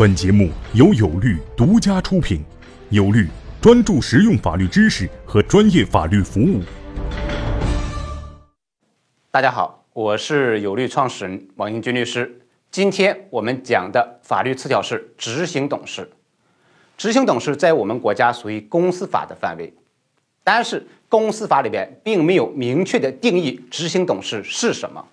本节目由有律独家出品，有律专注实用法律知识和专业法律服务。大家好，我是有律创始人王英军律师。今天我们讲的法律词条是执行董事。执行董事在我们国家属于公司法的范围，但是公司法里边并没有明确的定义执行董事是什么。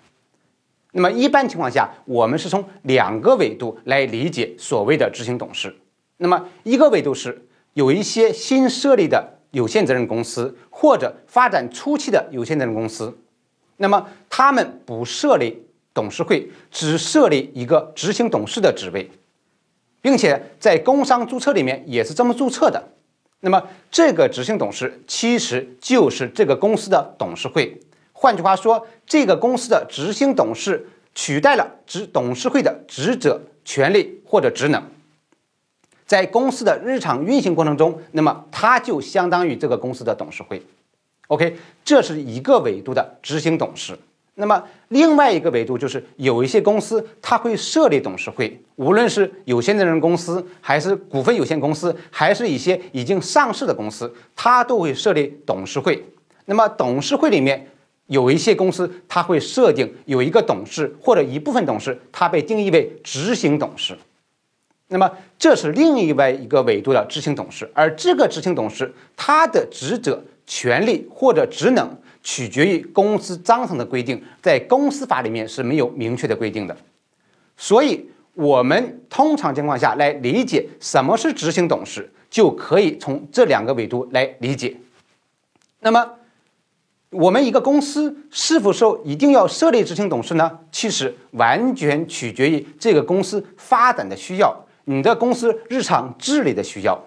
那么一般情况下，我们是从两个维度来理解所谓的执行董事。那么一个维度是有一些新设立的有限责任公司或者发展初期的有限责任公司，那么他们不设立董事会，只设立一个执行董事的职位，并且在工商注册里面也是这么注册的。那么这个执行董事其实就是这个公司的董事会。换句话说，这个公司的执行董事取代了执董事会的职责、权利或者职能，在公司的日常运行过程中，那么它就相当于这个公司的董事会。OK，这是一个维度的执行董事。那么另外一个维度就是有一些公司它会设立董事会，无论是有限责任公司，还是股份有限公司，还是一些已经上市的公司，它都会设立董事会。那么董事会里面。有一些公司，它会设定有一个董事或者一部分董事，它被定义为执行董事。那么这是另外一个维度的执行董事，而这个执行董事他的职责、权利或者职能取决于公司章程的规定，在公司法里面是没有明确的规定的。所以，我们通常情况下来理解什么是执行董事，就可以从这两个维度来理解。那么。我们一个公司是否说一定要设立执行董事呢？其实完全取决于这个公司发展的需要，你的公司日常治理的需要。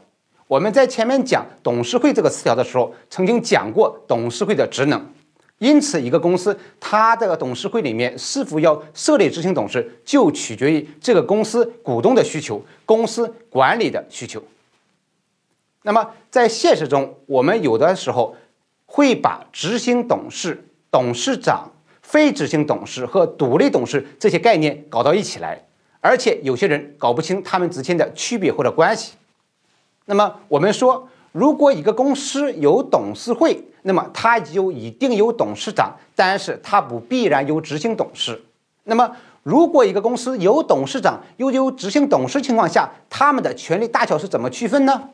我们在前面讲董事会这个词条的时候，曾经讲过董事会的职能。因此，一个公司它这个董事会里面是否要设立执行董事，就取决于这个公司股东的需求、公司管理的需求。那么，在现实中，我们有的时候。会把执行董事、董事长、非执行董事和独立董事这些概念搞到一起来，而且有些人搞不清他们之间的区别或者关系。那么我们说，如果一个公司有董事会，那么它就一定有董事长，但是它不必然有执行董事。那么如果一个公司有董事长又有执行董事情况下，他们的权力大小是怎么区分呢？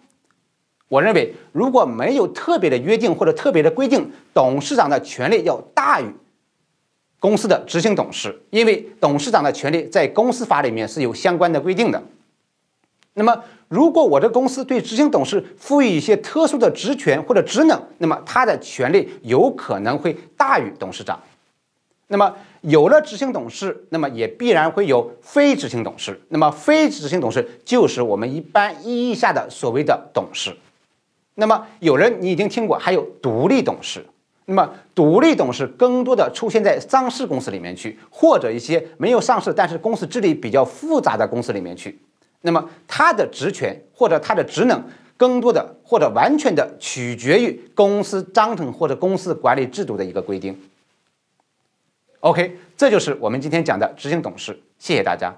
我认为，如果没有特别的约定或者特别的规定，董事长的权利要大于公司的执行董事，因为董事长的权利在公司法里面是有相关的规定的。那么，如果我的公司对执行董事赋予一些特殊的职权或者职能，那么他的权利有可能会大于董事长。那么，有了执行董事，那么也必然会有非执行董事。那么，非执行董事就是我们一般意义下的所谓的董事。那么有人你已经听过，还有独立董事。那么独立董事更多的出现在上市公司里面去，或者一些没有上市但是公司治理比较复杂的公司里面去。那么他的职权或者他的职能，更多的或者完全的取决于公司章程或者公司管理制度的一个规定。OK，这就是我们今天讲的执行董事。谢谢大家。